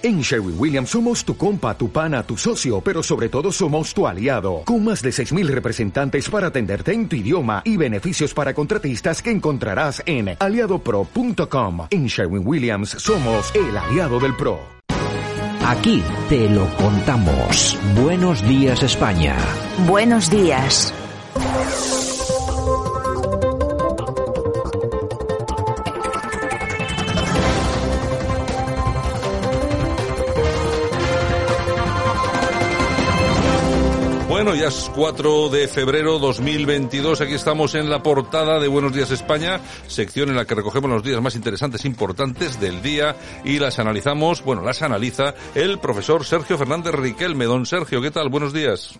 En Sherwin Williams somos tu compa, tu pana, tu socio, pero sobre todo somos tu aliado, con más de 6.000 representantes para atenderte en tu idioma y beneficios para contratistas que encontrarás en aliadopro.com. En Sherwin Williams somos el aliado del PRO. Aquí te lo contamos. Buenos días España. Buenos días. Bueno, ya es 4 de febrero 2022. Aquí estamos en la portada de Buenos Días España, sección en la que recogemos los días más interesantes e importantes del día y las analizamos, bueno, las analiza el profesor Sergio Fernández Riquelme. Don Sergio, ¿qué tal? Buenos días.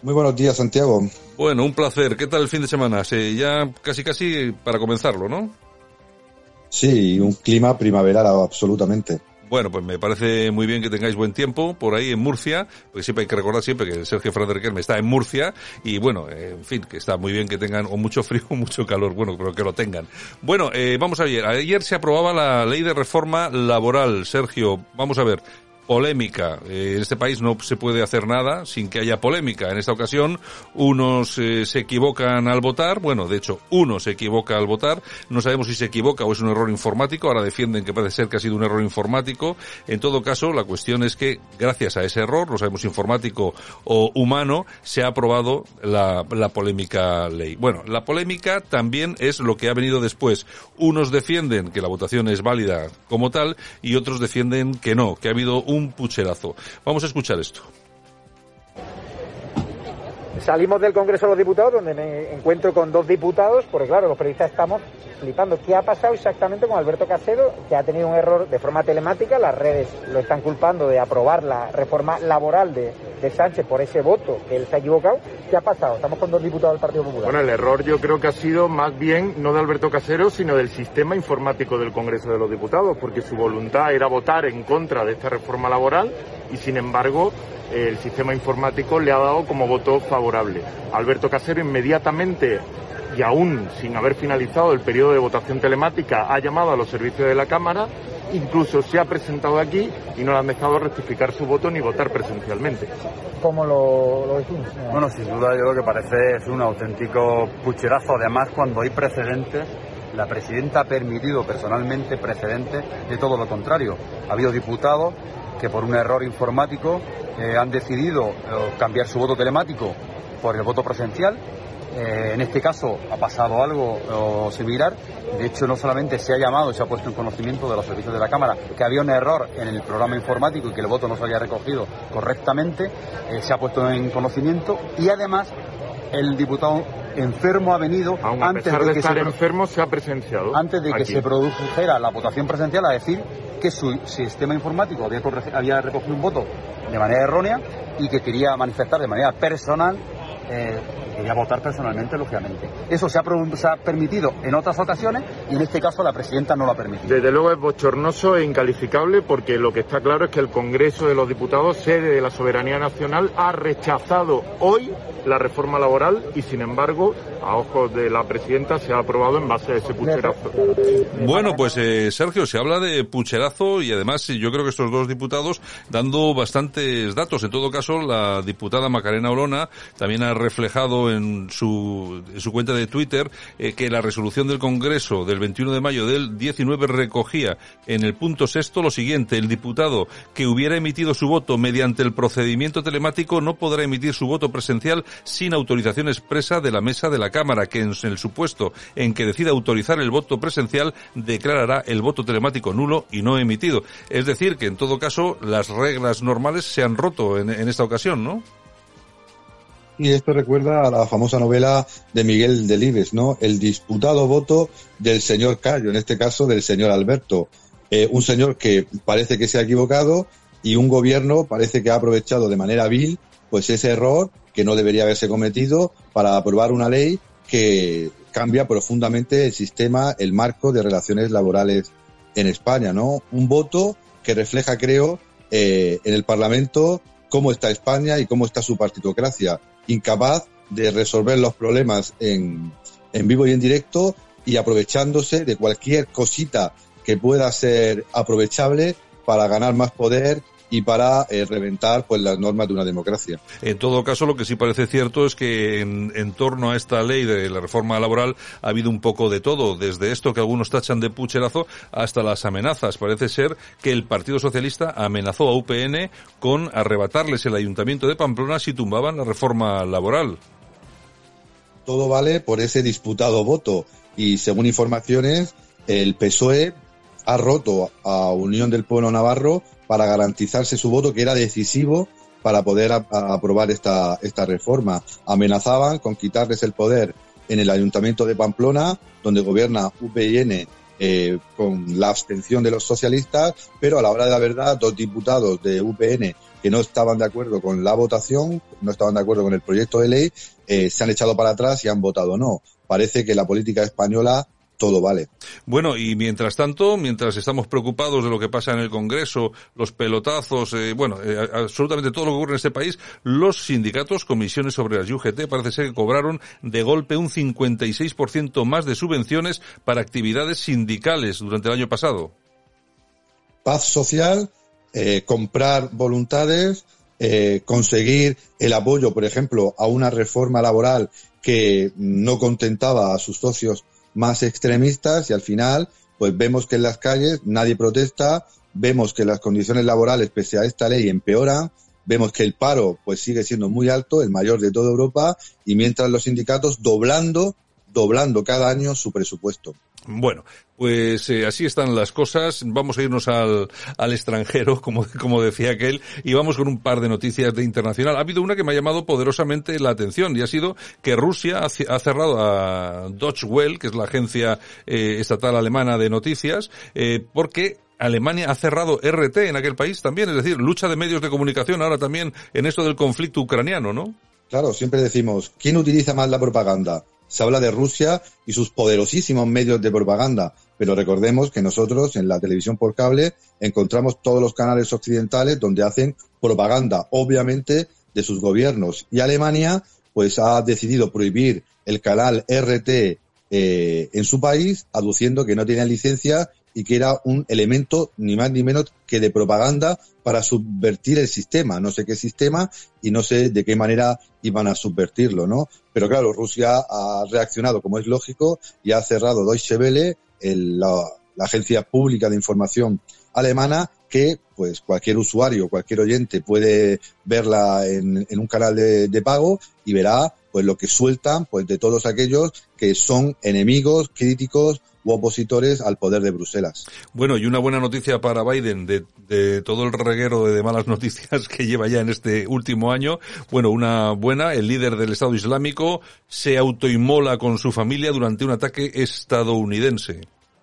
Muy buenos días, Santiago. Bueno, un placer. ¿Qué tal el fin de semana? Sí, ya casi casi para comenzarlo, ¿no? Sí, un clima primaveral absolutamente. Bueno, pues me parece muy bien que tengáis buen tiempo por ahí en Murcia, porque siempre hay que recordar siempre que Sergio Fernández Riquelme está en Murcia y bueno, en fin, que está muy bien que tengan o mucho frío o mucho calor, bueno, pero que lo tengan. Bueno, eh, vamos a ver, ayer se aprobaba la ley de reforma laboral. Sergio, vamos a ver, polémica. Eh, en este país no se puede hacer nada sin que haya polémica. En esta ocasión, unos eh, se equivocan al votar. Bueno, de hecho, uno se equivoca al votar. No sabemos si se equivoca o es un error informático. Ahora defienden que parece ser que ha sido un error informático. En todo caso, la cuestión es que, gracias a ese error, no sabemos informático o humano, se ha aprobado la, la polémica ley. Bueno, la polémica también es lo que ha venido después. Unos defienden que la votación es válida como tal y otros defienden que no, que ha habido un pucherazo. Vamos a escuchar esto. Salimos del Congreso de los Diputados, donde me encuentro con dos diputados, porque claro, los periodistas estamos flipando. ¿Qué ha pasado exactamente con Alberto Casedo, que ha tenido un error de forma telemática? Las redes lo están culpando de aprobar la reforma laboral de, de Sánchez por ese voto, que él se ha equivocado. ¿Qué ha pasado? Estamos con dos diputados del Partido Popular. Bueno, el error yo creo que ha sido más bien no de Alberto Casero, sino del sistema informático del Congreso de los Diputados, porque su voluntad era votar en contra de esta reforma laboral y sin embargo el sistema informático le ha dado como voto favorable. Alberto Casero inmediatamente y aún sin haber finalizado el periodo de votación telemática ha llamado a los servicios de la Cámara, incluso se ha presentado aquí y no le han dejado rectificar su voto ni votar presencialmente. ¿Cómo lo, lo decimos? Bueno, sin duda yo creo que parece es un auténtico pucherazo, además cuando hay precedentes la presidenta ha permitido personalmente precedentes de todo lo contrario. Ha habido diputados que por un error informático eh, han decidido eh, cambiar su voto telemático por el voto presencial. Eh, en este caso ha pasado algo similar. De hecho, no solamente se ha llamado se ha puesto en conocimiento de los servicios de la Cámara que había un error en el programa informático y que el voto no se había recogido correctamente, eh, se ha puesto en conocimiento y además el diputado enfermo ha venido Aún a antes pesar de de que estar se enfermo se ha presenciado. antes de que aquí. se produjera la votación presencial a decir que su sistema informático había recogido un voto de manera errónea y que quería manifestar de manera personal, eh, quería votar personalmente, lógicamente. Eso se ha, pro- se ha permitido en otras ocasiones y en este caso la presidenta no lo ha permitido. Desde luego es bochornoso e incalificable porque lo que está claro es que el Congreso de los Diputados, sede de la soberanía nacional, ha rechazado hoy la reforma laboral y sin embargo, a ojos de la presidenta, se ha aprobado en base a ese pucherazo. Bueno, pues eh, Sergio, se habla de pucherazo y además yo creo que estos dos diputados dando bastantes datos. En todo caso, la diputada Macarena Olona también ha reflejado en su, en su cuenta de Twitter eh, que la resolución del Congreso del 21 de mayo del 19 recogía en el punto sexto lo siguiente. El diputado que hubiera emitido su voto mediante el procedimiento telemático no podrá emitir su voto presencial sin autorización expresa de la mesa de la Cámara, que en el supuesto en que decida autorizar el voto presencial declarará el voto telemático nulo y no emitido. Es decir, que en todo caso las reglas normales se han roto en, en esta ocasión, ¿no? Y esto recuerda a la famosa novela de Miguel Delibes, ¿no? El disputado voto del señor Cayo, en este caso del señor Alberto. Eh, un señor que parece que se ha equivocado y un gobierno parece que ha aprovechado de manera vil pues ese error que no debería haberse cometido para aprobar una ley que cambia profundamente el sistema, el marco de relaciones laborales en España, ¿no? Un voto que refleja, creo, eh, en el Parlamento cómo está España y cómo está su partitocracia, incapaz de resolver los problemas en, en vivo y en directo y aprovechándose de cualquier cosita que pueda ser aprovechable para ganar más poder y para eh, reventar pues las normas de una democracia. En todo caso, lo que sí parece cierto es que en, en, torno a esta ley de la reforma laboral ha habido un poco de todo, desde esto que algunos tachan de pucherazo hasta las amenazas. Parece ser que el Partido Socialista amenazó a UPN con arrebatarles el ayuntamiento de Pamplona si tumbaban la reforma laboral. Todo vale por ese disputado voto y según informaciones el PSOE ha roto a Unión del Pueblo Navarro para garantizarse su voto, que era decisivo para poder aprobar esta, esta reforma. Amenazaban con quitarles el poder en el Ayuntamiento de Pamplona, donde gobierna UPN eh, con la abstención de los socialistas, pero a la hora de la verdad, dos diputados de UPN que no estaban de acuerdo con la votación, no estaban de acuerdo con el proyecto de ley, eh, se han echado para atrás y han votado no. Parece que la política española todo vale. Bueno, y mientras tanto, mientras estamos preocupados de lo que pasa en el Congreso, los pelotazos, eh, bueno, eh, absolutamente todo lo que ocurre en este país, los sindicatos, comisiones sobre las UGT, parece ser que cobraron de golpe un 56% más de subvenciones para actividades sindicales durante el año pasado. Paz social, eh, comprar voluntades, conseguir el apoyo, por ejemplo, a una reforma laboral que no contentaba a sus socios más extremistas y al final pues vemos que en las calles nadie protesta, vemos que las condiciones laborales pese a esta ley empeoran, vemos que el paro pues sigue siendo muy alto, el mayor de toda Europa y mientras los sindicatos doblando doblando cada año su presupuesto. Bueno, pues eh, así están las cosas. Vamos a irnos al, al extranjero, como, como decía aquel, y vamos con un par de noticias de internacional. Ha habido una que me ha llamado poderosamente la atención y ha sido que Rusia ha, cerrado a Deutsche Welle, que es la agencia eh, estatal alemana de noticias, eh, porque Alemania ha cerrado RT en aquel país también, es decir, lucha de medios de comunicación ahora también en esto del conflicto ucraniano, ¿no? Claro, siempre decimos, ¿quién utiliza más la propaganda? Se habla de Rusia y sus poderosísimos medios de propaganda, pero recordemos que nosotros en la televisión por cable encontramos todos los canales occidentales donde hacen propaganda, obviamente, de sus gobiernos. Y Alemania, pues ha decidido prohibir el canal RT eh, en su país, aduciendo que no tenía licencia y que era un elemento ni más ni menos que de propaganda para subvertir el sistema. No sé qué sistema y no sé de qué manera iban a subvertirlo, ¿no? Pero claro, Rusia ha reaccionado como es lógico y ha cerrado Deutsche Welle, la, agencia pública de información alemana, que pues cualquier usuario, cualquier oyente puede verla en, un canal de, de pago y verá pues lo que sueltan pues de todos aquellos que son enemigos, críticos u opositores al poder de Bruselas. Bueno, y una buena noticia para Biden de, de todo el reguero de, malas noticias que lleva ya en este último año. Bueno, una buena, el líder del Estado Islámico se autoinmola con su familia durante un ataque estadounidense.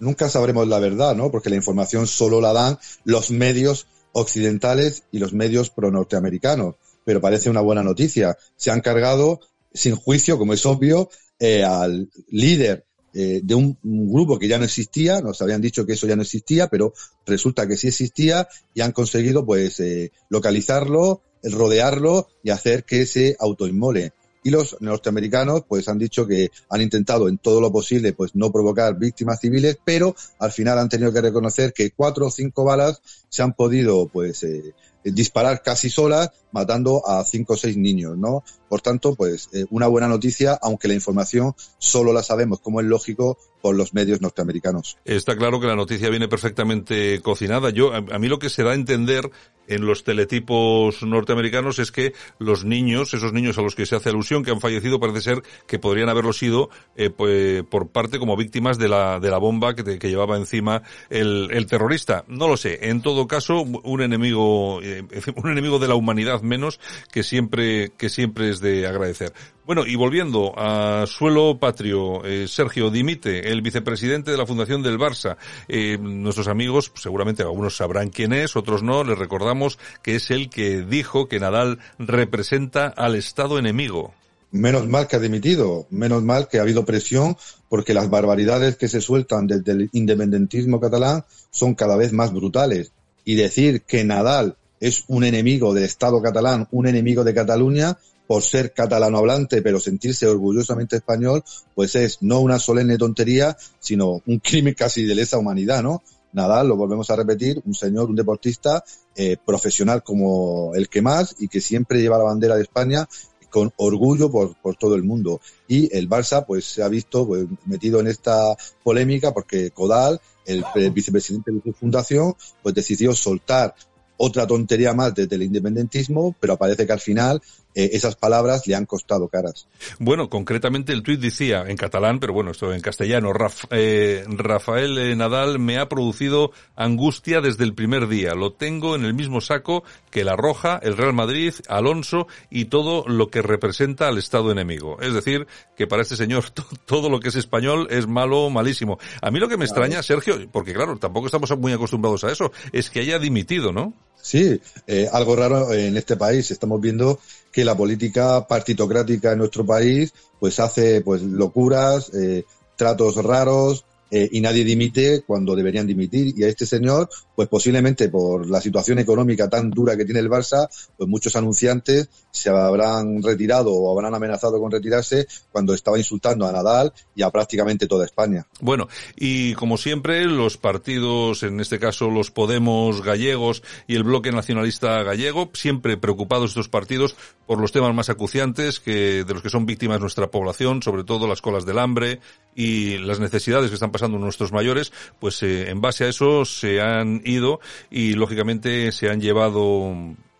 Nunca sabremos la verdad, ¿no? Porque la información solo la dan los medios occidentales y los medios pro-norteamericanos. Pero parece una buena noticia. Se han cargado, sin juicio, como es obvio, eh, al líder eh, de un, grupo que ya no existía, nos habían dicho que eso ya no existía, pero resulta que sí existía y han conseguido pues eh, localizarlo, rodearlo y hacer que se autoinmole. Y los norteamericanos pues han dicho que han intentado en todo lo posible pues no provocar víctimas civiles, pero al final han tenido que reconocer que cuatro o cinco balas se han podido pues eh, disparar casi solas, matando a cinco o seis niños, ¿no? Por tanto, pues eh, una buena noticia, aunque la información solo la sabemos, como es lógico, por los medios norteamericanos. Está claro que la noticia viene perfectamente cocinada. Yo, a, mí lo que se da a entender en los teletipos norteamericanos es que los niños, esos niños a los que se hace alusión, que han fallecido, parece ser que podrían haberlo sido eh, pues, por parte como víctimas de la, de la bomba que, que llevaba encima el, el, terrorista. No lo sé. En todo caso, un enemigo, eh, un enemigo de la humanidad menos que siempre, que siempre es de agradecer. Bueno, y volviendo a suelo patrio, eh, Sergio Dimite, el vicepresidente de la Fundación del Barça. Eh, nuestros amigos, seguramente algunos sabrán quién es, otros no, les recordamos que es el que dijo que Nadal representa al Estado enemigo. Menos mal que ha dimitido, menos mal que ha habido presión porque las barbaridades que se sueltan desde el independentismo catalán son cada vez más brutales. Y decir que Nadal es un enemigo del Estado catalán, un enemigo de Cataluña, por ser catalano hablante, pero sentirse orgullosamente español, pues es no una solemne tontería, sino un crimen casi de lesa humanidad, ¿no? Nadal, lo volvemos a repetir, un señor, un deportista eh, profesional como el que más y que siempre lleva la bandera de España con orgullo por, todo el mundo. Y el Barça pues se ha visto pues, metido en esta polémica porque Codal, el, el vicepresidente de su fundación, pues decidió soltar otra tontería más desde el independentismo, pero parece que al final eh, esas palabras le han costado caras. Bueno, concretamente el tuit decía en catalán, pero bueno, esto en castellano, Raf, eh, Rafael eh, Nadal me ha producido angustia desde el primer día. Lo tengo en el mismo saco que la Roja, el Real Madrid, Alonso y todo lo que representa al Estado enemigo. Es decir, que para este señor todo lo que es español es malo, malísimo. A mí lo que me extraña, Sergio, porque claro, tampoco estamos muy acostumbrados a eso, es que haya dimitido, ¿no? Sí, eh, algo raro en este país. Estamos viendo que la política partitocrática en nuestro país pues hace pues locuras, eh, tratos raros, eh, y nadie dimite cuando deberían dimitir. Y a este señor, pues posiblemente por la situación económica tan dura que tiene el Barça, pues muchos anunciantes se habrán retirado o habrán amenazado con retirarse cuando estaba insultando a Nadal y a prácticamente toda España. Bueno, y como siempre, los partidos, en este caso los Podemos gallegos y el bloque nacionalista gallego, siempre preocupados estos partidos por los temas más acuciantes que de los que son víctimas nuestra población, sobre todo las colas del hambre y las necesidades que están pasando nuestros mayores, pues eh, en base a eso se han ido y lógicamente se han llevado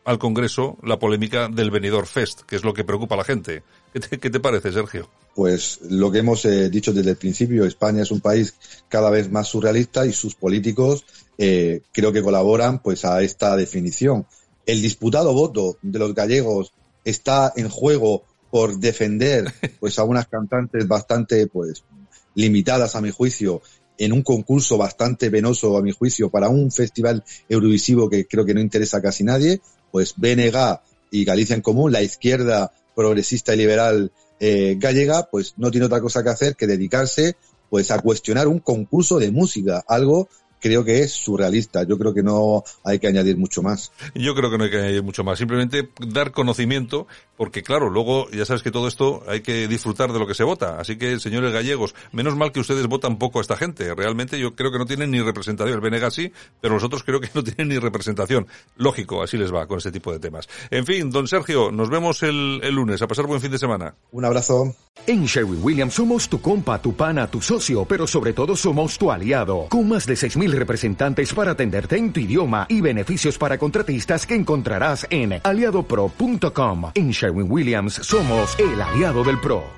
al Congreso la polémica del Benidorm Fest, que es lo que preocupa a la gente. ¿Qué te, parece, Sergio? Pues lo que hemos eh, dicho desde el principio, España es un país cada vez más surrealista y sus políticos eh, creo que colaboran pues a esta definición. El disputado voto de los gallegos está en juego por defender pues a unas cantantes bastante pues limitadas a mi juicio en un concurso bastante penoso a mi juicio para un festival eurovisivo que creo que no interesa a casi nadie, pues BNG y Galicia en Común, la izquierda progresista y liberal eh, gallega, pues no tiene otra cosa que hacer que dedicarse pues a cuestionar un concurso de música, algo creo que es surrealista. Yo creo que no hay que añadir mucho más. Yo creo que no hay que añadir mucho más. Simplemente dar conocimiento, porque claro, luego ya sabes que todo esto hay que disfrutar de lo que se vota. Así que, señores gallegos, menos mal que ustedes votan poco a esta gente. Realmente yo creo que no tienen ni representación. El BNG sí, pero nosotros creo que no tienen ni representación. Lógico, así les va con este tipo de temas. En fin, don Sergio, nos vemos el, el lunes. A pasar buen fin de semana. Un abrazo. En Sherwin Williams somos tu compa, tu pana, tu socio, pero sobre todo somos tu aliado. Con más de 6.000 representantes para atenderte en tu idioma y beneficios para contratistas que encontrarás en aliadopro.com. En Sherwin Williams somos el aliado del PRO.